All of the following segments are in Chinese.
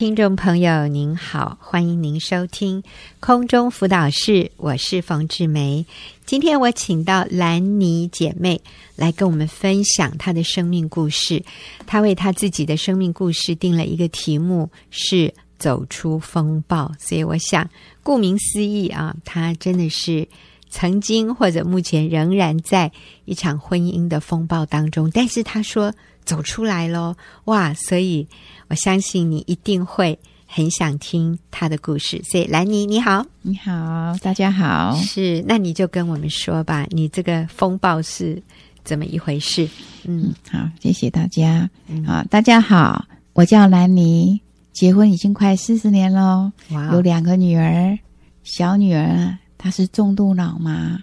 听众朋友您好，欢迎您收听空中辅导室，我是冯志梅。今天我请到兰妮姐妹来跟我们分享她的生命故事。她为她自己的生命故事定了一个题目，是走出风暴。所以我想，顾名思义啊，她真的是曾经或者目前仍然在一场婚姻的风暴当中，但是她说走出来喽，哇！所以。我相信你一定会很想听他的故事，所以兰妮你好，你好，大家好，是，那你就跟我们说吧，你这个风暴是怎么一回事？嗯，好，谢谢大家，嗯、好，大家好，我叫兰妮，结婚已经快四十年了，哇，有两个女儿，小女儿她是重度脑麻，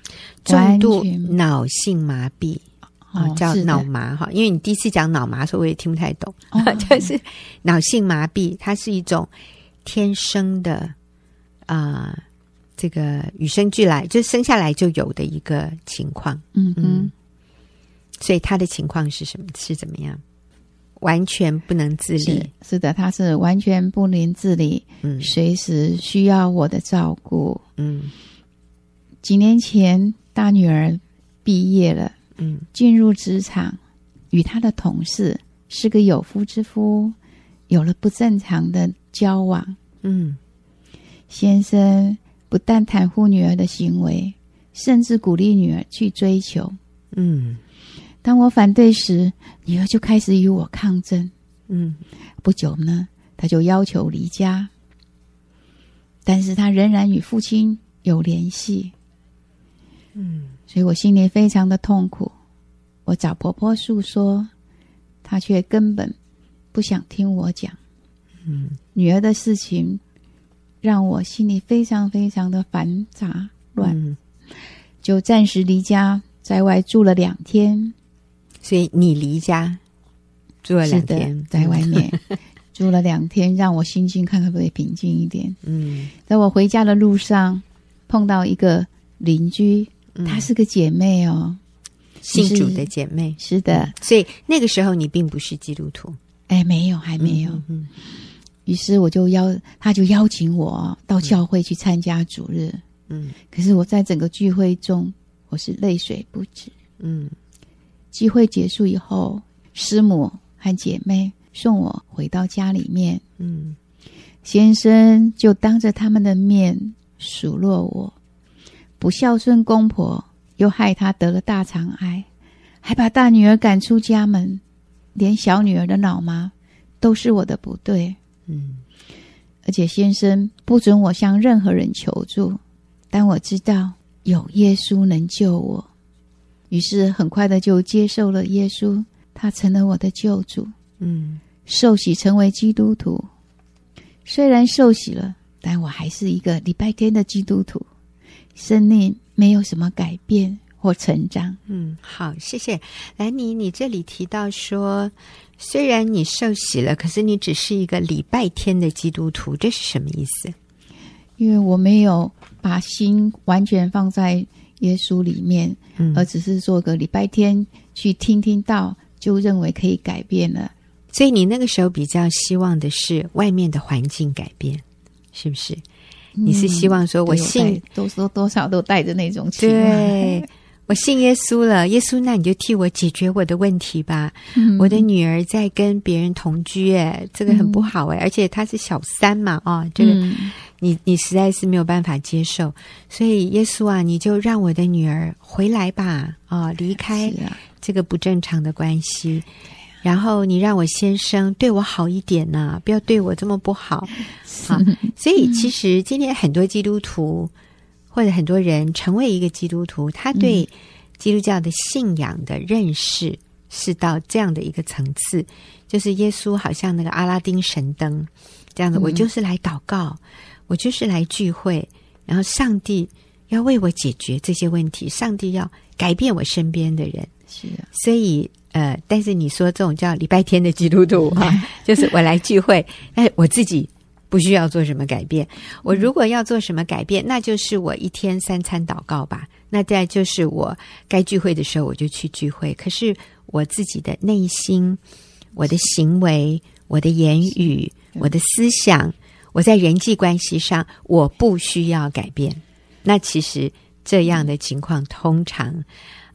重度脑性麻痹。哦，叫脑麻哈，因为你第一次讲脑麻的时候，我也听不太懂。哦、就是脑性麻痹，它是一种天生的啊、呃，这个与生俱来，就生下来就有的一个情况。嗯嗯，嗯，所以他的情况是什么？是怎么样？完全不能自理？是，是的，他是完全不能自理，嗯，随时需要我的照顾。嗯，几年前大女儿毕业了。嗯，进入职场，与他的同事是个有夫之夫，有了不正常的交往。嗯，先生不但袒护女儿的行为，甚至鼓励女儿去追求。嗯，当我反对时，女儿就开始与我抗争。嗯，不久呢，他就要求离家，但是他仍然与父亲有联系。嗯。所以我心里非常的痛苦，我找婆婆诉说，她却根本不想听我讲。嗯，女儿的事情让我心里非常非常的烦杂乱，嗯，就暂时离家在外住了两天。所以你离家住了两天，在外面 住了两天，让我心情看看可不可以平静一点。嗯，在我回家的路上碰到一个邻居。她是个姐妹哦，信主的姐妹。是的，嗯，所以那个时候你并不是基督徒。哎，没有，还没有。嗯，嗯，于是我就邀，他就邀请我到教会去参加主日。嗯，可是我在整个聚会中，我是泪水不止。嗯，聚会结束以后，师母和姐妹送我回到家里面。嗯，先生就当着他们的面数落我。不孝顺公婆，又害她得了大肠癌，还把大女儿赶出家门，连小女儿的老妈都是我的不对。嗯，而且先生不准我向任何人求助，但我知道有耶稣能救我，于是很快的就接受了耶稣，他成了我的救主。嗯，受洗成为基督徒，虽然受洗了，但我还是一个礼拜天的基督徒。生命没有什么改变或成长。嗯，好，谢谢兰妮。你这里提到说，虽然你受洗了，可是你只是一个礼拜天的基督徒，这是什么意思？因为我没有把心完全放在耶稣里面，嗯，而只是做个礼拜天去听听到，就认为可以改变了。所以你那个时候比较希望的是外面的环境改变，是不是？你是希望说，我信都说多少都带着那种情，对，我信耶稣了，耶稣，那你就替我解决我的问题吧。嗯、我的女儿在跟别人同居，哎，这个很不好哎，嗯、而且她是小三嘛，啊、哦，这个你你实在是没有办法接受，所以耶稣啊，你就让我的女儿回来吧，啊、哦，离开这个不正常的关系。然后你让我先生对我好一点呐、啊，不要对我这么不好。好，所以其实今天很多基督徒或者很多人成为一个基督徒，他对基督教的信仰的认识是到这样的一个层次，就是耶稣好像那个阿拉丁神灯这样子，我就是来祷告，我就是来聚会，然后上帝要为我解决这些问题，上帝要改变我身边的人。是啊，所以。呃，但是你说这种叫礼拜天的基督徒哈、啊，就是我来聚会，哎，我自己不需要做什么改变。我如果要做什么改变，那就是我一天三餐祷告吧。那再就是我该聚会的时候我就去聚会。可是我自己的内心、我的行为、我的言语、我的思想，我在人际关系上我不需要改变。那其实这样的情况，通常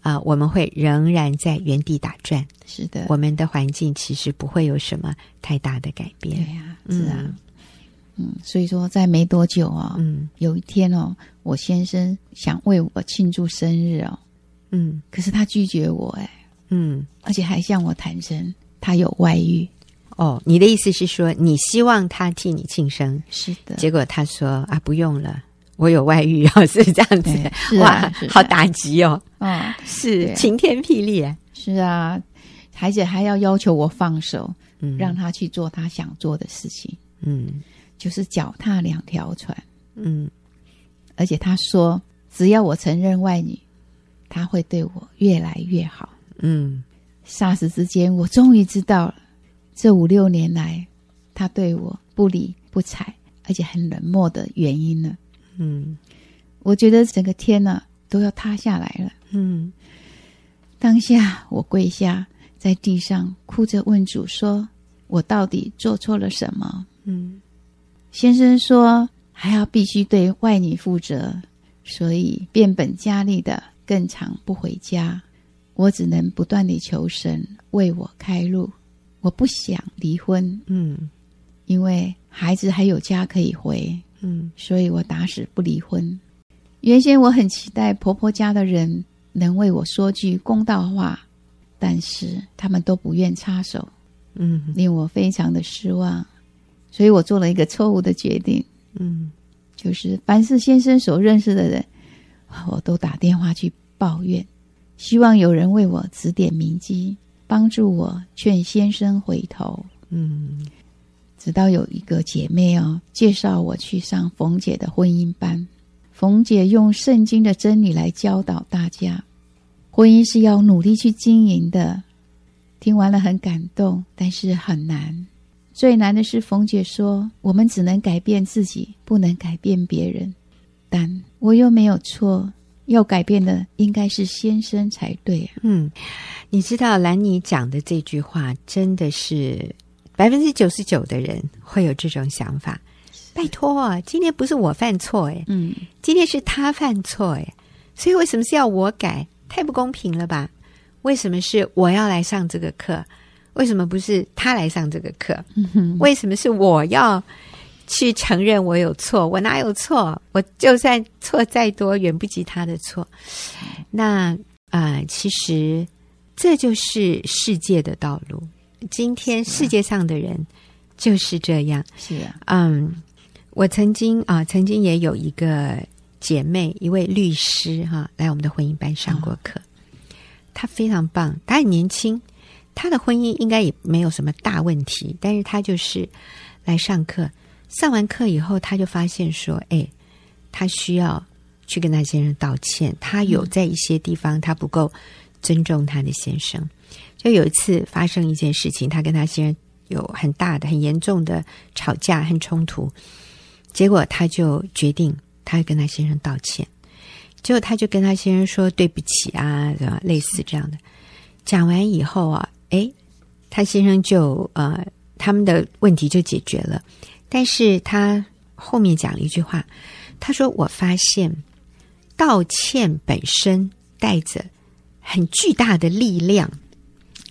啊、呃，我们会仍然在原地打转。是的，我们的环境其实不会有什么太大的改变。对呀、啊，是啊。嗯嗯，所以说，在没多久啊、哦，嗯，有一天哦，我先生想为我庆祝生日哦，嗯，可是他拒绝我，哎，嗯，而且还向我坦诚他有外遇。哦，你的意思是说，你希望他替你庆生？是的。结果他说啊，不用了，我有外遇哦，是这样子。是啊、哇，是好打击哦。嗯，是晴天霹雳。是啊，而且还要要求我放手，嗯，让他去做他想做的事情。嗯。就是脚踏两条船，嗯，而且他说，只要我承认外女，他会对我越来越好，嗯。霎时之间，我终于知道了，这五六年来他对我不理不睬，而且很冷漠的原因了，嗯。我觉得整个天呢、啊、都要塌下来了，嗯。当下我跪下在地上，哭着问主说：“我到底做错了什么？”嗯。先生说：“还要必须对外女负责，所以变本加厉的更常不回家。我只能不断地求神为我开路。我不想离婚，嗯，因为孩子还有家可以回，嗯，所以我打死不离婚。原先我很期待婆婆家的人能为我说句公道话，但是他们都不愿插手，嗯，令我非常的失望。”所以我做了一个错误的决定，嗯，就是凡是先生所认识的人，我都打电话去抱怨，希望有人为我指点迷津，帮助我劝先生回头，嗯，直到有一个姐妹哦介绍我去上冯姐的婚姻班，冯姐用圣经的真理来教导大家，婚姻是要努力去经营的，听完了很感动，但是很难。最难的是，冯姐说：“我们只能改变自己，不能改变别人。”但我又没有错，要改变的应该是先生才对。嗯，你知道兰妮讲的这句话，真的是百分之九十九的人会有这种想法。拜托啊，今天不是我犯错哎，嗯，今天是他犯错哎，所以为什么是要我改？太不公平了吧？为什么是我要来上这个课？为什么不是他来上这个课？为什么是我要去承认我有错？我哪有错？我就算错再多，远不及他的错。那啊、呃，其实这就是世界的道路。今天世界上的人就是这样。是啊，嗯，我曾经啊、呃，曾经也有一个姐妹，一位律师哈、啊，来我们的婚姻班上过课。她非常棒，她很年轻。她的婚姻应该也没有什么大问题，但是她就是来上课，上完课以后，她就发现说：“哎，她需要去跟她先生道歉，她有在一些地方她不够尊重她的先生。”就有一次发生一件事情，他跟他先生有很大的、很严重的吵架和冲突，结果他就决定他跟他先生道歉，结果他就跟他先生说：“对不起啊，什么类似这样的。”讲完以后啊。哎，他先生就呃，他们的问题就解决了。但是他后面讲了一句话，他说：“我发现道歉本身带着很巨大的力量，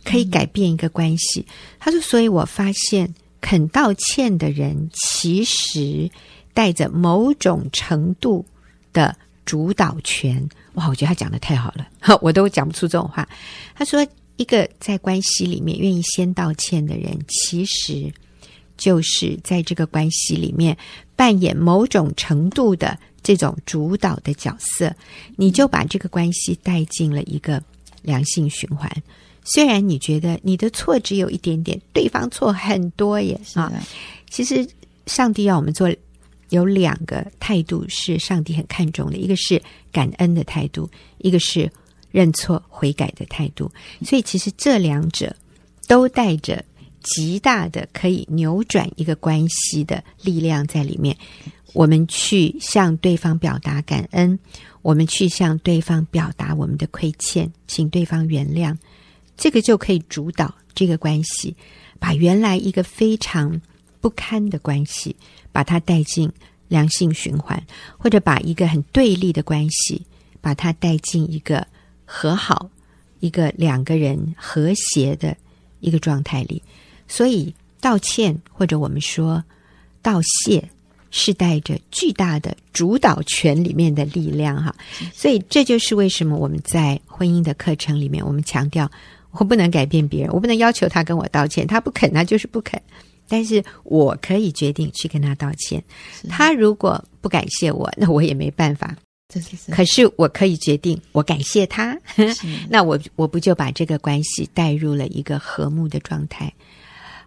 可以改变一个关系。”他说：“所以我发现肯道歉的人，其实带着某种程度的主导权。”哇，我觉得他讲得太好了，我都讲不出这种话。他说。一个在关系里面愿意先道歉的人，其实就是在这个关系里面扮演某种程度的这种主导的角色。你就把这个关系带进了一个良性循环。虽然你觉得你的错只有一点点，对方错很多耶啊！其实上帝要我们做有两个态度，是上帝很看重的，一个是感恩的态度，一个是。认错悔改的态度，所以其实这两者都带着极大的可以扭转一个关系的力量在里面。我们去向对方表达感恩，我们去向对方表达我们的亏欠，请对方原谅，这个就可以主导这个关系，把原来一个非常不堪的关系，把它带进良性循环，或者把一个很对立的关系，把它带进一个和好、一个两个人和谐的一个状态里。所以，道歉或者我们说道谢，是带着巨大的主导权里面的力量哈。所以，这就是为什么我们在婚姻的课程里面，我们强调。我不能改变别人，我不能要求他跟我道歉，他不肯，他就是不肯。但是我可以决定去跟他道歉。他如果不感谢我，那我也没办法。可是我可以决定，我感谢他，那我我不就把这个关系带入了一个和睦的状态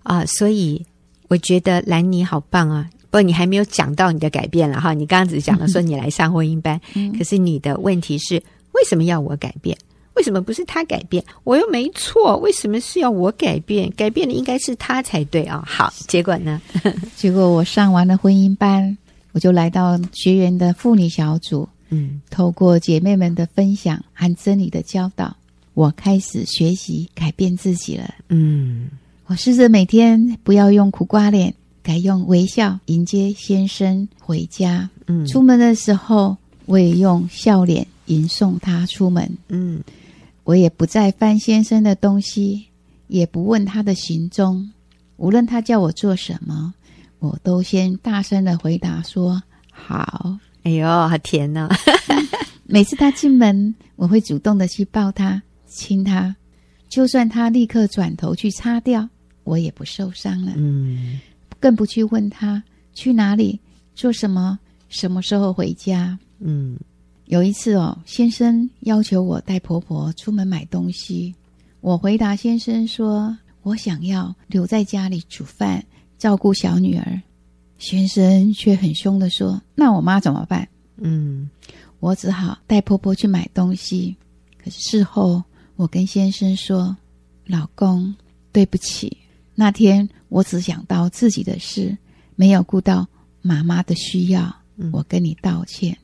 啊？所以我觉得兰妮好棒啊！不过你还没有讲到你的改变了哈。你刚刚只讲了说 你来上婚姻班，嗯、可是你的问题是为什么要我改变？为什么不是他改变？我又没错，为什么是要我改变？改变的应该是他才对啊、哦！好，结果呢？结果我上完了婚姻班，我就来到学员的妇女小组。嗯，透过姐妹们的分享和真理的教导，我开始学习改变自己了。嗯，我试着每天不要用苦瓜脸，改用微笑迎接先生回家。嗯，出门的时候我也用笑脸迎送他出门。嗯。我也不再翻先生的东西，也不问他的行踪。无论他叫我做什么，我都先大声的回答说：“好。”哎呦，好甜呢、哦！每次他进门，我会主动的去抱他、亲他，就算他立刻转头去擦掉，我也不受伤了。嗯，更不去问他去哪里、做什么、什么时候回家。嗯。有一次哦，先生要求我带婆婆出门买东西，我回答先生说：“我想要留在家里煮饭，照顾小女儿。”先生却很凶的说：“那我妈怎么办？”嗯，我只好带婆婆去买东西。可是事后，我跟先生说：“老公，对不起，那天我只想到自己的事，没有顾到妈妈的需要，我跟你道歉。”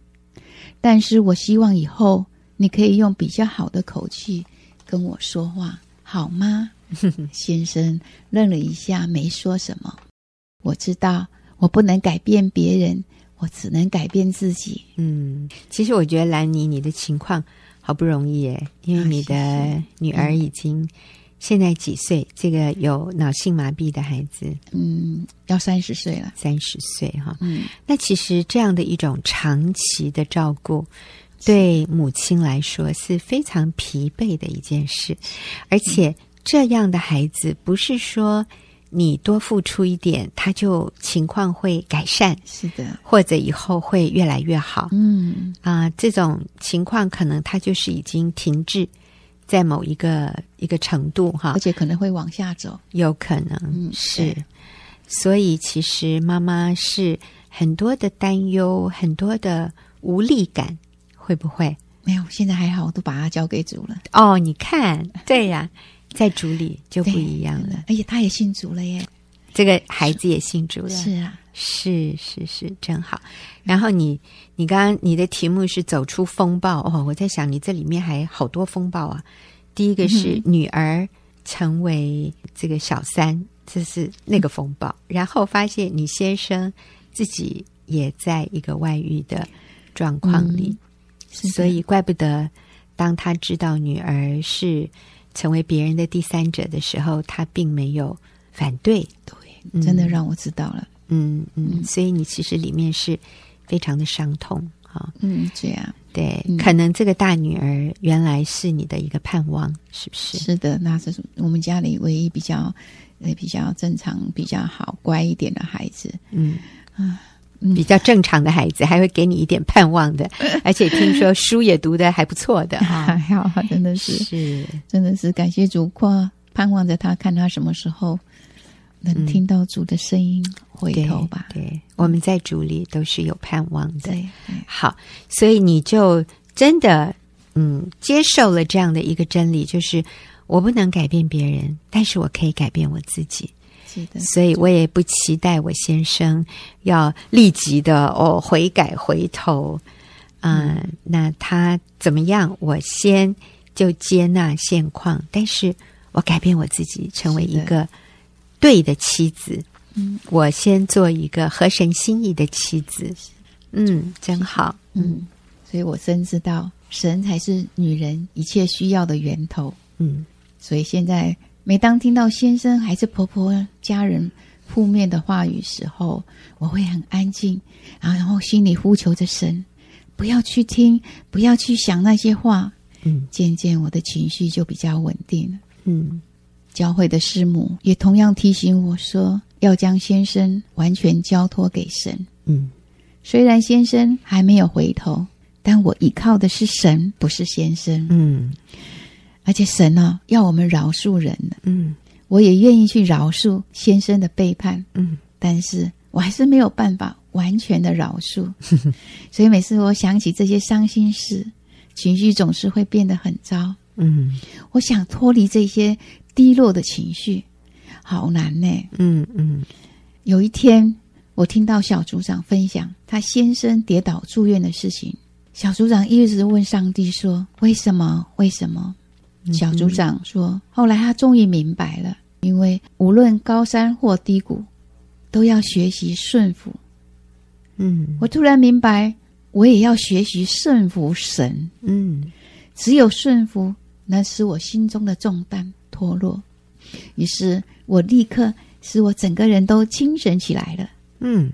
但是我希望以后你可以用比较好的口气跟我说话，好吗？先生愣了一下，没说什么。我知道我不能改变别人，我只能改变自己。嗯，其实我觉得兰妮，你的情况好不容易耶，因为你的女儿已经。现在几岁？这个有脑性麻痹的孩子，嗯，要三十岁了，三十岁哈。嗯，那其实这样的一种长期的照顾，对母亲来说是非常疲惫的一件事。而且这样的孩子，不是说你多付出一点，他就情况会改善，是的，或者以后会越来越好。嗯啊，这种情况可能他就是已经停滞。在某一个一个程度哈，而且可能会往下走，有可能、嗯、是。所以其实妈妈是很多的担忧，很多的无力感，会不会？没有，现在还好，我都把它交给主了。哦，你看，对呀、啊，在主里就不一样了。而且他也信主了耶，这个孩子也信主了。是啊。是是是，真好。然后你你刚刚你的题目是走出风暴哦，我在想你这里面还好多风暴啊。第一个是女儿成为这个小三，这是那个风暴。然后发现你先生自己也在一个外遇的状况里，所以怪不得当他知道女儿是成为别人的第三者的时候，他并没有反对。对，真的让我知道了。嗯嗯嗯，所以你其实里面是非常的伤痛哈。嗯，这样对，可能这个大女儿原来是你的一个盼望，是不是？是的，那是我们家里唯一比较呃比较正常、比较好、乖一点的孩子。嗯啊，比较正常的孩子，还会给你一点盼望的，而且听说书也读的还不错的哈。还好，真的是是，真的是感谢主，夸盼望着他，看他什么时候。能听到主的声音，回头吧。对，对，我们在主里都是有盼望的。对，好，所以你就真的嗯接受了这样的一个真理，就是我不能改变别人，但是我可以改变我自己。是的，所以我也不期待我先生要立即的哦悔改回头。嗯，嗯，那他怎么样？我先就接纳现况，但是我改变我自己，成为一个。对的妻子，嗯，我先做一个合神心意的妻子。嗯，真好。嗯，所以我深知道神才是女人一切需要的源头。嗯，所以现在每当听到先生还是婆婆家人负面的话语时候，我会很安静，然后心里呼求着神，不要去听，不要去想那些话。嗯，渐渐我的情绪就比较稳定了。嗯，教会的师母也同样提醒我说，要将先生完全交托给神。嗯。虽然先生还没有回头，但我依靠的是神，不是先生。嗯，而且神呢、啊，要我们饶恕人。嗯，我也愿意去饶恕先生的背叛。嗯，但是我还是没有办法完全的饶恕。所以每次我想起这些伤心事，情绪总是会变得很糟。嗯，我想脱离这些低落的情绪，好难呢。嗯嗯，有一天。我听到小组长分享他先生跌倒住院的事情，小组长一直问上帝说：“为什么？为什么？”小组长说：“后来他终于明白了，因为无论高山或低谷，都要学习顺服。”嗯，我突然明白，我也要学习顺服神。嗯，只有顺服能使我心中的重担脱落。于是我立刻使我整个人都精神起来了。嗯，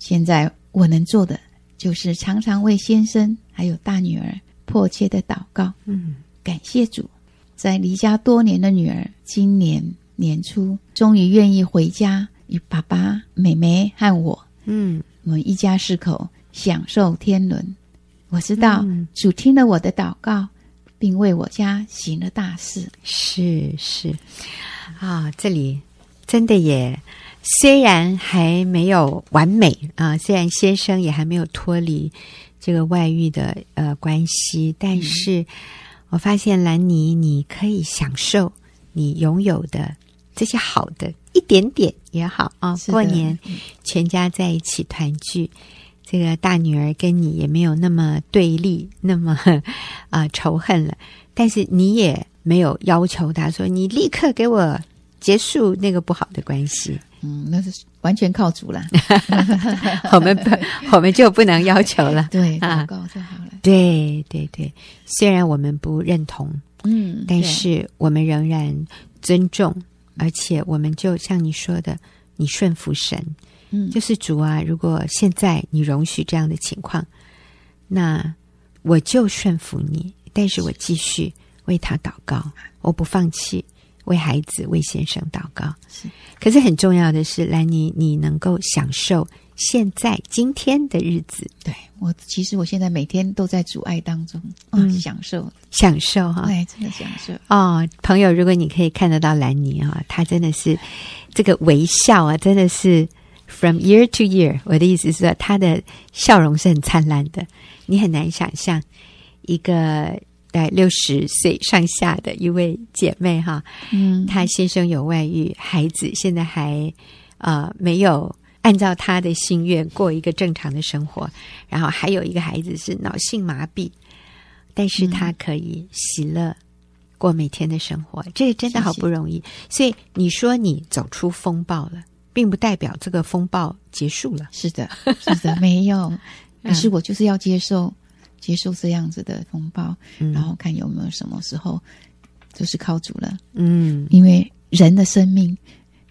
现在我能做的就是常常为先生还有大女儿迫切的祷告。嗯，感谢主，在离家多年的女儿今年年初终于愿意回家与爸爸、妹妹和我，嗯，我们一家四口享受天伦。我知道主听了我的祷告，并为我家行了大事。是是，啊，这里真的也。虽然还没有完美啊，虽然先生也还没有脱离这个外遇的呃关系，但是我发现兰妮，你可以享受你拥有的这些好的一点点也好啊。过年全家在一起团聚，这个大女儿跟你也没有那么对立，那么 啊、呃、仇恨了，但是你也没有要求她说你立刻给我结束那个不好的关系。嗯，那是完全靠主了。我们不，我们就不能要求了。对，祷告就好了。对对对，虽然我们不认同，嗯，但是我们仍然尊重，而且我们就像你说的，你顺服神，嗯，就是主啊。如果现在你容许这样的情况，那我就顺服你，但是我继续为他祷告，我不放弃。为孩子、为先生祷告，是。可是很重要的是，兰妮，你能够享受现在今天的日子。对，我，其实我现在每天都在阻碍当中，嗯，哦、享受，享受哈，对，真的享受。哦，朋友，如果你可以看得到兰妮啊，她真的是这个微笑啊，真的是 from year to year。我的意思是说，她的笑容是很灿烂的，你很难想象一个。在六十岁上下的一位姐妹哈，嗯，她先生有外遇，孩子现在还呃没有按照他的心愿过一个正常的生活，然后还有一个孩子是脑性麻痹，但是他可以喜乐过每天的生活，嗯、这个真的好不容易。所以你说你走出风暴了，并不代表这个风暴结束了。是的，是的，没有，可是我就是要接受。接受这样子的风暴，嗯、然后看有没有什么时候就是靠主了。嗯，因为人的生命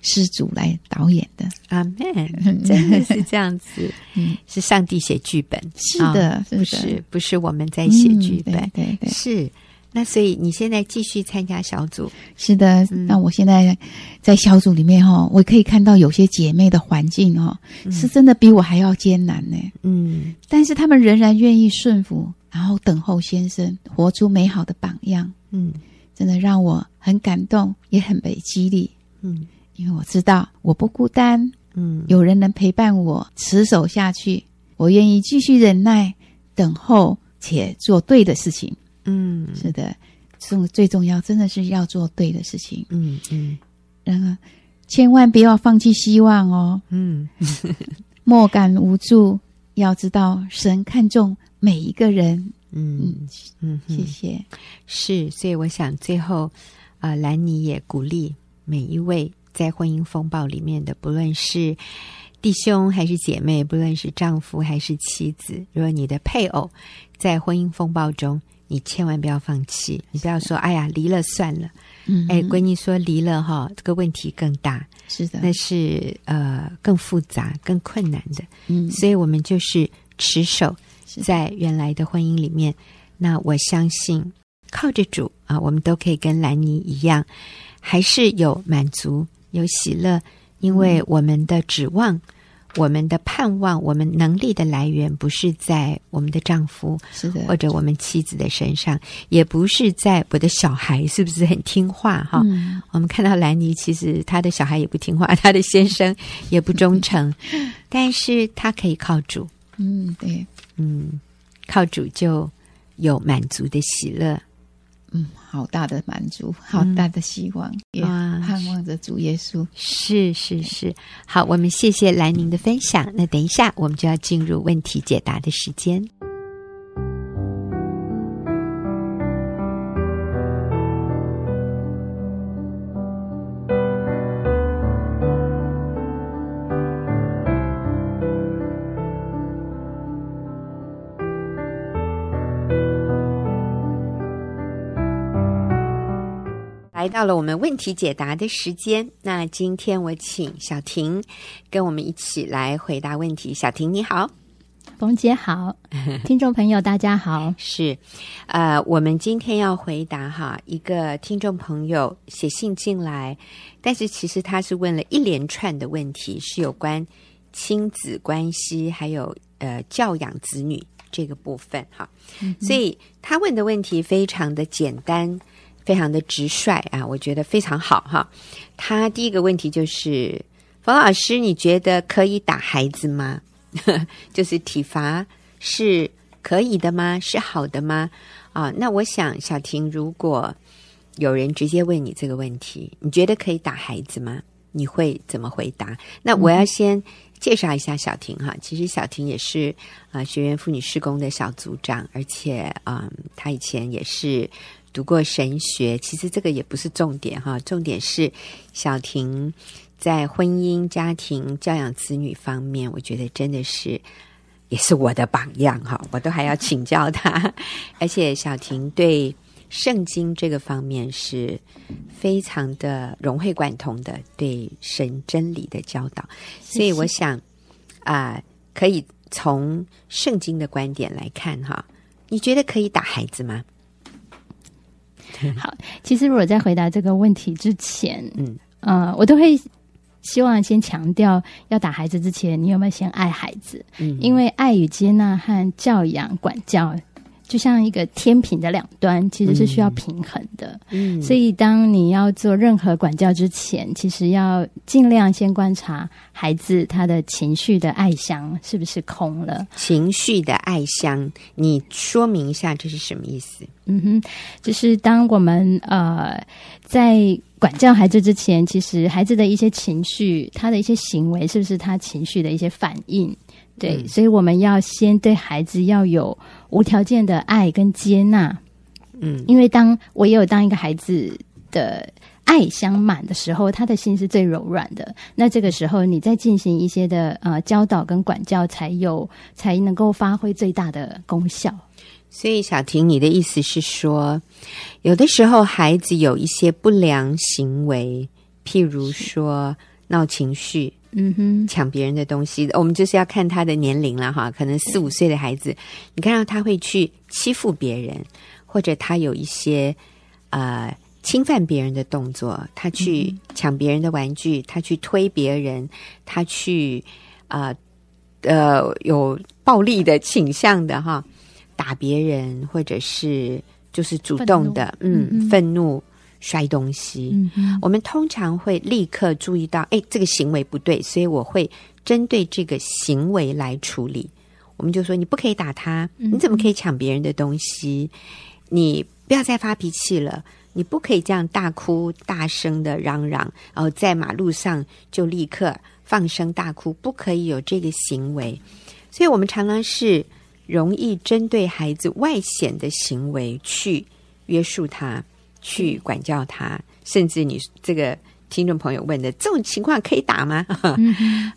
是主来导演的。阿门，真的是这样子。嗯，是上帝写剧本。是的，哦、是的，不是不是我们在写剧本。嗯、对，对对，是。那所以你现在继续参加小组？是的，嗯、那我现在在小组里面哈，我可以看到有些姐妹的环境哈，嗯、是真的比我还要艰难呢。嗯，但是她们仍然愿意顺服，然后等候先生，活出美好的榜样。嗯，真的让我很感动，也很被激励。嗯，因为我知道我不孤单。嗯，有人能陪伴我持守下去，我愿意继续忍耐，等候且做对的事情。嗯，是的，重最重要，真的是要做对的事情。嗯嗯，然后千万不要放弃希望哦。嗯，莫感无助，要知道神看重每一个人。嗯嗯，谢谢。是，所以我想最后啊，兰尼也鼓励每一位在婚姻风暴里面的，不论是弟兄还是姐妹，不论是丈夫还是妻子，如果你的配偶在婚姻风暴中，你千万不要放弃，你不要说“哎呀，离了算了”。嗯，哎，闺女说离了哈，这个问题更大，是的，那是呃更复杂、更困难的。嗯，所以我们就是持守在原来的婚姻里面。那我相信靠着主啊，我们都可以跟兰妮一样，还是有满足、有喜乐，因为我们的指望。我们的盼望，我们能力的来源，不是在我们的丈夫，是的，或者我们妻子的身上，也不是在我的小孩是不是很听话哈？嗯、我们看到兰妮，其实她的小孩也不听话，她的先生也不忠诚，但是她可以靠主，嗯，对，嗯，靠主就有满足的喜乐。嗯，好大的满足，好大的希望，嗯、也盼望着主耶稣。是是是，好，我们谢谢兰宁的分享。那等一下，我们就要进入问题解答的时间。到了我们问题解答的时间，那今天我请小婷跟我们一起来回答问题。小婷你好，冯姐好，听众朋友大家好。是，呃，我们今天要回答哈一个听众朋友写信进来，但是其实他是问了一连串的问题，是有关亲子关系还有呃教养子女这个部分哈，嗯、所以他问的问题非常的简单。非常的直率啊，我觉得非常好哈。他第一个问题就是：冯老师，你觉得可以打孩子吗？就是体罚是可以的吗？是好的吗？啊，那我想小婷，如果有人直接问你这个问题，你觉得可以打孩子吗？你会怎么回答？那我要先介绍一下小婷哈。其实小婷也是啊学员妇女施工的小组长，而且啊，她以前也是。读过神学，其实这个也不是重点哈，重点是小婷在婚姻、家庭、教养子女方面，我觉得真的是也是我的榜样哈，我都还要请教她。而且小婷对圣经这个方面是非常的融会贯通的，对神真理的教导，所以我想啊、呃，可以从圣经的观点来看哈，你觉得可以打孩子吗？好，其实如果在回答这个问题之前，嗯，呃，我都会希望先强调，要打孩子之前，你有没有先爱孩子？嗯，因为爱与接纳和教养管教。就像一个天平的两端，其实是需要平衡的。嗯，所以当你要做任何管教之前，其实要尽量先观察孩子他的情绪的爱箱是不是空了。情绪的爱箱，你说明一下这是什么意思？嗯哼，就是当我们呃在管教孩子之前，其实孩子的一些情绪，他的一些行为，是不是他情绪的一些反应？对，所以我们要先对孩子要有无条件的爱跟接纳，嗯，因为当我也有当一个孩子的爱相满的时候，他的心是最柔软的。那这个时候，你再进行一些的呃教导跟管教，才有才能够发挥最大的功效。所以，小婷，你的意思是说，有的时候孩子有一些不良行为，譬如说闹情绪。嗯哼，抢别人的东西，我们就是要看他的年龄了哈。可能四五岁的孩子，你看到他会去欺负别人，或者他有一些呃侵犯别人的动作，他去抢别人的玩具，他去推别人，他去啊呃，呃有暴力的倾向的哈，打别人，或者是就是主动的，嗯，愤怒。摔东西，嗯、我们通常会立刻注意到，哎，这个行为不对，所以我会针对这个行为来处理。我们就说，你不可以打他，你怎么可以抢别人的东西？嗯、你不要再发脾气了，你不可以这样大哭大声的嚷嚷，然后在马路上就立刻放声大哭，不可以有这个行为。所以我们常常是容易针对孩子外显的行为去约束他。去管教他，甚至你这个听众朋友问的，这种情况可以打吗？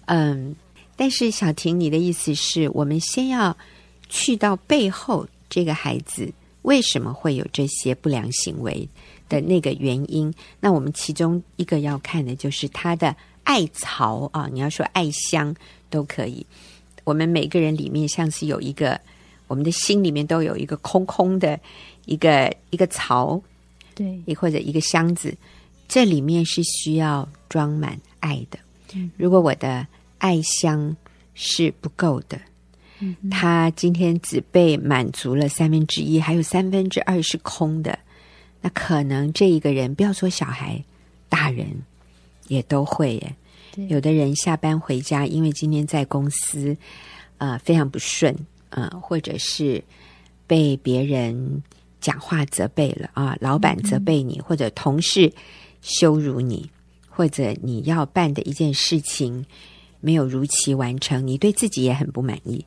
嗯，但是小婷，你的意思是我们先要去到背后这个孩子为什么会有这些不良行为的那个原因？那我们其中一个要看的就是他的爱巢啊，你要说爱乡都可以。我们每个人里面像是有一个，我们的心里面都有一个空空的一个一个巢，对，也或者一个箱子，这里面是需要装满爱的。如果我的爱箱是不够的，嗯，他今天只被满足了三分之一，还有三分之二是空的，那可能这一个人，不要说小孩，大人也都会耶。有的人下班回家，因为今天在公司，呃，非常不顺，呃，或者是被别人讲话责备了啊，老板责备你，或者同事羞辱你，或者你要办的一件事情没有如期完成，你对自己也很不满意，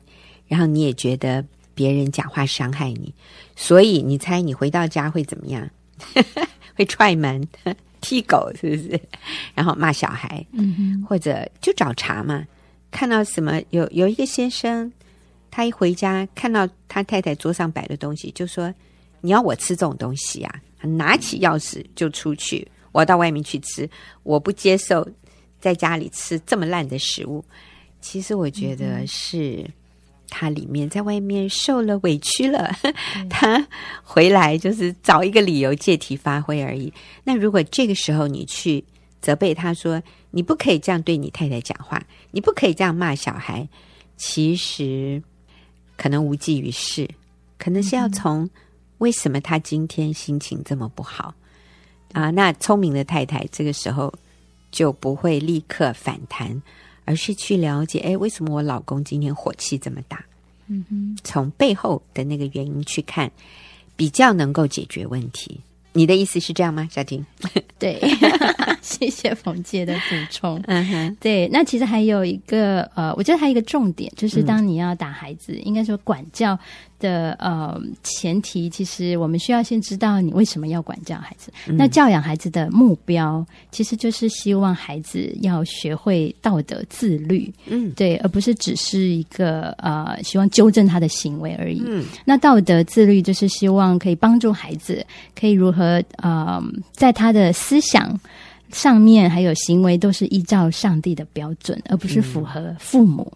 然后你也觉得别人讲话伤害你，所以你猜你回到家会怎么样？会踹门。踢狗是不是？然后骂小孩，嗯，或者就找茬嘛。看到什么有有一个先生，他一回家看到他太太桌上摆的东西，就说：“你要我吃这种东西啊？”拿起钥匙就出去，我要到外面去吃，我不接受在家里吃这么烂的食物。其实我觉得是。嗯他里面在外面受了委屈了，他回来就是找一个理由借题发挥而已。那如果这个时候你去责备他说，你不可以这样对你太太讲话，你不可以这样骂小孩，其实可能无济于事，可能是要从为什么他今天心情这么不好啊？那聪明的太太这个时候就不会立刻反弹。而是去了解，哎，为什么我老公今天火气这么大？嗯哼，从背后的那个原因去看，比较能够解决问题。你的意思是这样吗，小婷？对，谢谢冯姐的补充。嗯哼，对。那其实还有一个呃，我觉得还有一个重点，就是当你要打孩子，嗯、应该说管教。的呃前提，其实我们需要先知道你为什么要管教孩子。嗯、那教养孩子的目标，其实就是希望孩子要学会道德自律，嗯，对，而不是只是一个呃希望纠正他的行为而已。嗯，那道德自律就是希望可以帮助孩子可以如何呃在他的思想上面还有行为都是依照上帝的标准，而不是符合父母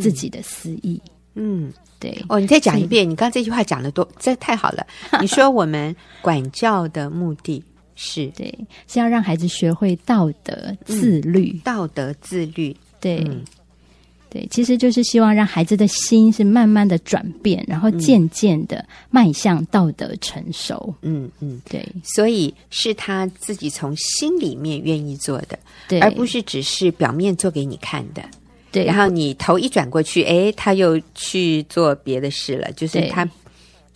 自己的私意。嗯。嗯对。哦，你再讲一遍，你刚刚这句话讲的多，这太好了。你说我们管教的目的是，对，是要让孩子学会道德自律，嗯、道德自律，对，嗯、对，其实就是希望让孩子的心是慢慢的转变，然后渐渐的迈向道德成熟。嗯嗯，对，所以是他自己从心里面愿意做的，对，而不是只是表面做给你看的。对，然后你头一转过去，哎，他又去做别的事了，就是他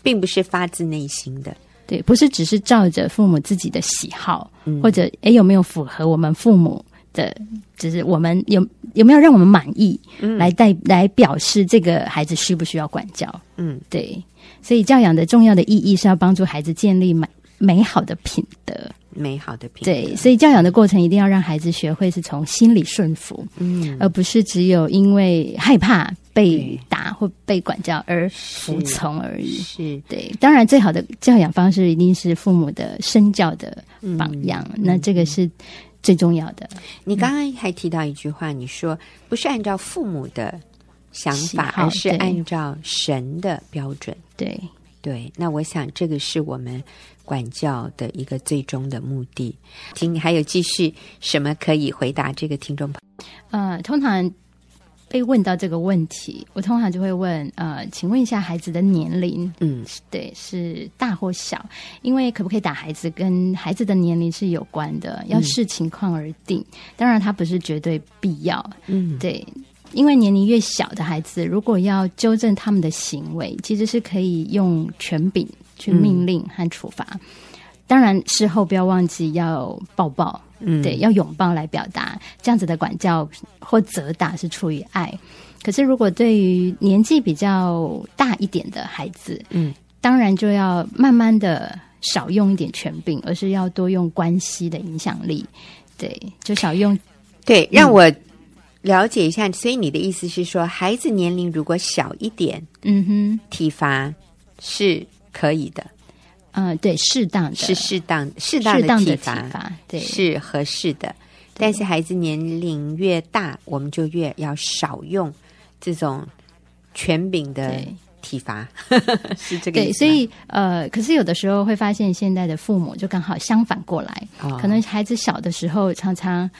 并不是发自内心的，对，不是只是照着父母自己的喜好，嗯、或者哎有没有符合我们父母的，就是我们有有没有让我们满意，嗯、来带来表示这个孩子需不需要管教，嗯，对，所以教养的重要的意义是要帮助孩子建立美美好的品德。美好的品德，对，所以教养的过程一定要让孩子学会是从心里顺服，嗯，而不是只有因为害怕被打或被管教而服从而已。是，是对，当然最好的教养方式一定是父母的身教的榜样，嗯、那这个是最重要的。你刚刚还提到一句话，你说不是按照父母的想法，而是按照神的标准。对对，那我想这个是我们。管教的一个最终的目的，请你还有继续什么可以回答这个听众朋友？呃，通常被问到这个问题，我通常就会问：呃，请问一下孩子的年龄，嗯，对，是大或小？因为可不可以打孩子，跟孩子的年龄是有关的，要视情况而定。嗯、当然，它不是绝对必要，嗯，对，因为年龄越小的孩子，如果要纠正他们的行为，其实是可以用权柄。去命令和处罚，嗯、当然事后不要忘记要抱抱，嗯，对，要拥抱来表达这样子的管教或责打是出于爱。可是如果对于年纪比较大一点的孩子，嗯，当然就要慢慢的少用一点权柄，而是要多用关系的影响力。对，就少用。对，让我了解一下。所以你的意思是说，孩子年龄如果小一点，嗯哼，体罚是可以的。嗯、呃，对，适当的，是适当适当的体罚，对，是合适的。但是孩子年龄越大，我们就越要少用这种权柄的体罚，是这个。对，所以呃，可是有的时候会发现，现在的父母就刚好相反过来，哦、可能孩子小的时候，常常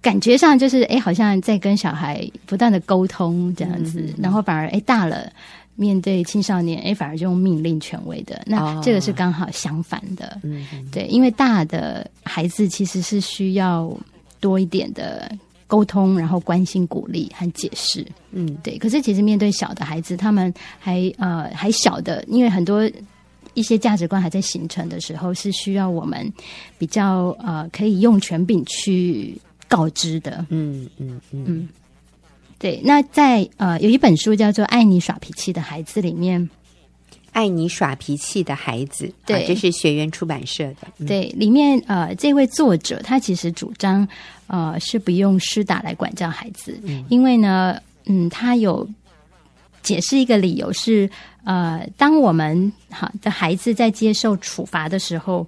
感觉上就是哎，好像在跟小孩不断的沟通这样子，嗯、然后反而哎大了。面对青少年，哎，反而就用命令权威的，那这个是刚好相反的。对，因为大的孩子其实是需要多一点的沟通，然后关心、鼓励和解释。嗯，对。可是其实面对小的孩子，他们还呃还小的，因为很多一些价值观还在形成的时候，是需要我们比较呃可以用权柄去告知的。嗯嗯嗯。嗯对，那在呃有一本书叫做《爱你耍脾气的孩子》里面，《爱你耍脾气的孩子》对，这是学园出版社的。嗯、对，里面呃这位作者他其实主张呃是不用施打来管教孩子，嗯、因为呢，嗯，他有解释一个理由是呃，当我们好的孩子在接受处罚的时候，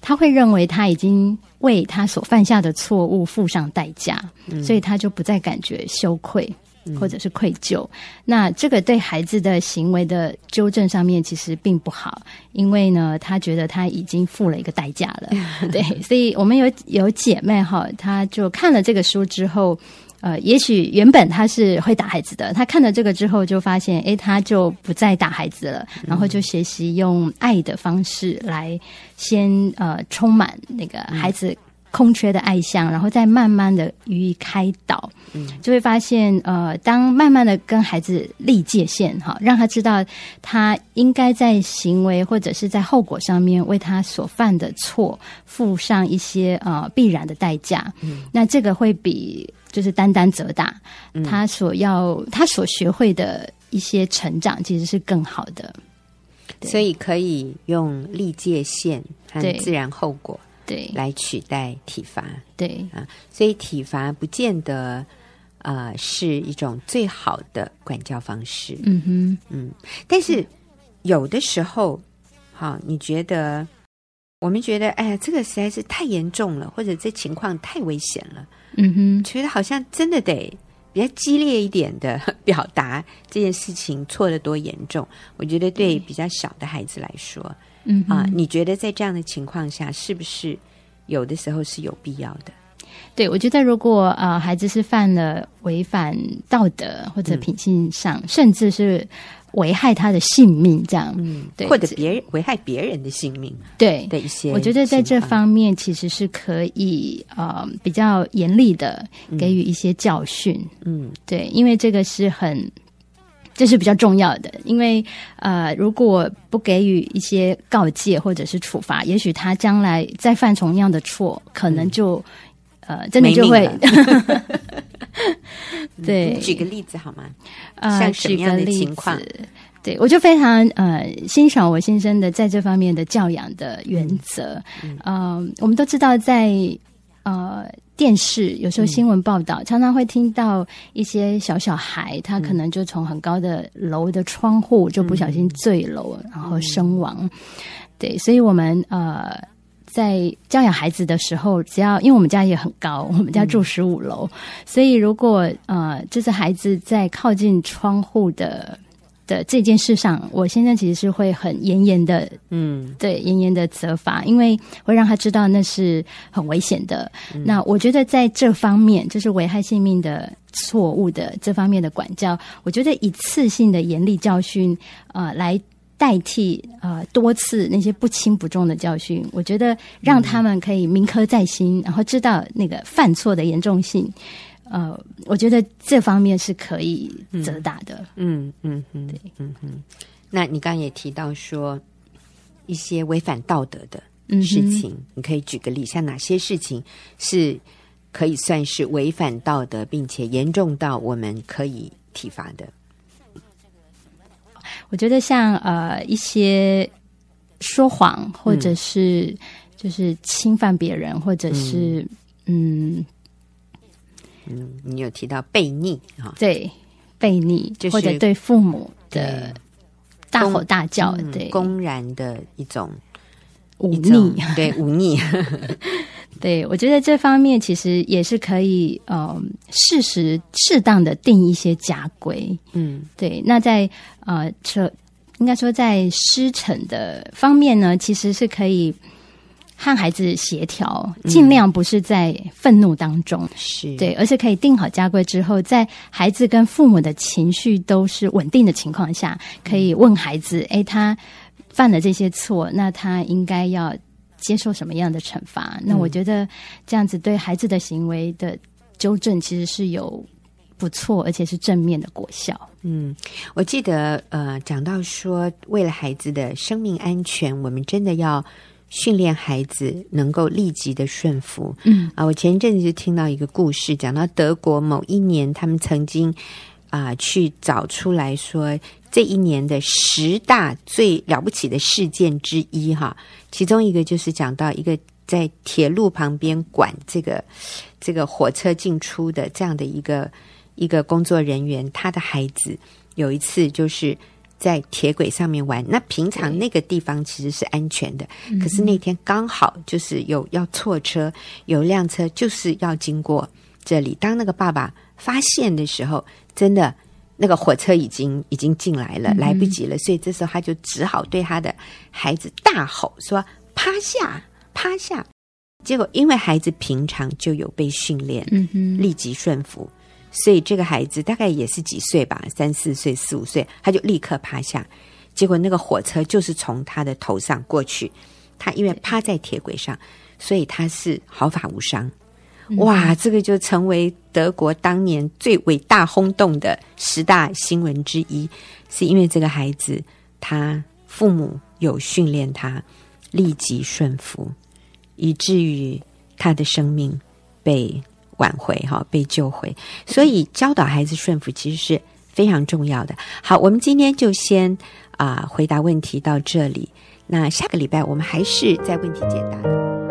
他会认为他已经。为他所犯下的错误付上代价，嗯、所以他就不再感觉羞愧或者是愧疚。嗯、那这个对孩子的行为的纠正上面其实并不好，因为呢，他觉得他已经付了一个代价了。对，所以我们有有姐妹哈，她就看了这个书之后。呃，也许原本他是会打孩子的，他看了这个之后就发现，哎，他就不再打孩子了，然后就学习用爱的方式来先呃充满那个孩子空缺的爱向，然后再慢慢的予以开导，嗯，就会发现，呃，当慢慢的跟孩子立界限，哈，让他知道他应该在行为或者是在后果上面为他所犯的错付上一些呃必然的代价，嗯，那这个会比。就是单单责打，他所要他所学会的一些成长，其实是更好的。所以可以用立界线和自然后果对来取代体罚对啊，所以体罚不见得呃是一种最好的管教方式。嗯哼嗯，但是有的时候，好，你觉得我们觉得哎呀，这个实在是太严重了，或者这情况太危险了。嗯哼，觉得好像真的得比较激烈一点的 表达这件事情错得多严重。我觉得对比较小的孩子来说，嗯啊，你觉得在这样的情况下，是不是有的时候是有必要的？对，我觉得如果呃孩子是犯了违反道德或者品性上，嗯、甚至是。危害他的性命，这样，嗯，对，或者别人危害别人的性命，对的一些，我觉得在这方面其实是可以呃比较严厉的给予一些教训，嗯，对，因为这个是很这是比较重要的，因为呃如果不给予一些告诫或者是处罚，也许他将来再犯同样的错，可能就、嗯、呃真的就会。对，举个例子好吗？呃，像什么样的情况？对，我就非常呃欣赏我先生的在这方面的教养的原则。嗯，呃，我们都知道，在呃电视有时候新闻报道，嗯、常常会听到一些小小孩，他可能就从很高的楼的窗户就不小心坠楼，嗯、然后身亡。嗯、对，所以我们呃。在教养孩子的时候，只要因为我们家也很高，我们家住十五楼，嗯、所以如果呃，就是孩子在靠近窗户的的这件事上，我现在其实是会很严严的，嗯，对，严严的责罚，因为会让他知道那是很危险的。嗯、那我觉得在这方面，就是危害性命的错误的这方面的管教，我觉得一次性的严厉教训，呃，来。代替呃多次那些不轻不重的教训，我觉得让他们可以铭刻在心，嗯、然后知道那个犯错的严重性。呃，我觉得这方面是可以责打的。嗯嗯嗯，对，嗯嗯。那你刚刚也提到说一些违反道德的事情，嗯、你可以举个例，像哪些事情是可以算是违反道德，并且严重到我们可以体罚的？我觉得像呃一些说谎，或者是就是侵犯别人，或者是嗯嗯，你有提到悖逆啊？对，悖逆，就是、或者对父母的大吼大叫，嗯、对，公然的一种忤逆，对，忤逆。对，我觉得这方面其实也是可以，呃，适时适当的定一些家规。嗯，对。那在呃，这应该说在师承的方面呢，其实是可以和孩子协调，尽量不是在愤怒当中，是、嗯、对，而是可以定好家规之后，在孩子跟父母的情绪都是稳定的情况下，可以问孩子：哎，他犯了这些错，那他应该要。接受什么样的惩罚？那我觉得这样子对孩子的行为的纠正，其实是有不错，而且是正面的果效。嗯，我记得呃，讲到说，为了孩子的生命安全，我们真的要训练孩子能够立即的顺服。嗯啊，我前一阵子就听到一个故事，讲到德国某一年，他们曾经啊、呃、去找出来说。这一年的十大最了不起的事件之一，哈，其中一个就是讲到一个在铁路旁边管这个这个火车进出的这样的一个一个工作人员，他的孩子有一次就是在铁轨上面玩。那平常那个地方其实是安全的，可是那天刚好就是有要错车，有辆车就是要经过这里。当那个爸爸发现的时候，真的。那个火车已经已经进来了，来不及了，所以这时候他就只好对他的孩子大吼说：“趴下，趴下！”结果因为孩子平常就有被训练，立即顺服，所以这个孩子大概也是几岁吧，三四岁、四五岁，他就立刻趴下。结果那个火车就是从他的头上过去，他因为趴在铁轨上，所以他是毫发无伤。哇，这个就成为德国当年最伟大轰动的十大新闻之一，是因为这个孩子他父母有训练他立即顺服，以至于他的生命被挽回，哈，被救回。所以教导孩子顺服其实是非常重要的。好，我们今天就先啊、回答问题到这里，那下个礼拜我们还是在问题解答。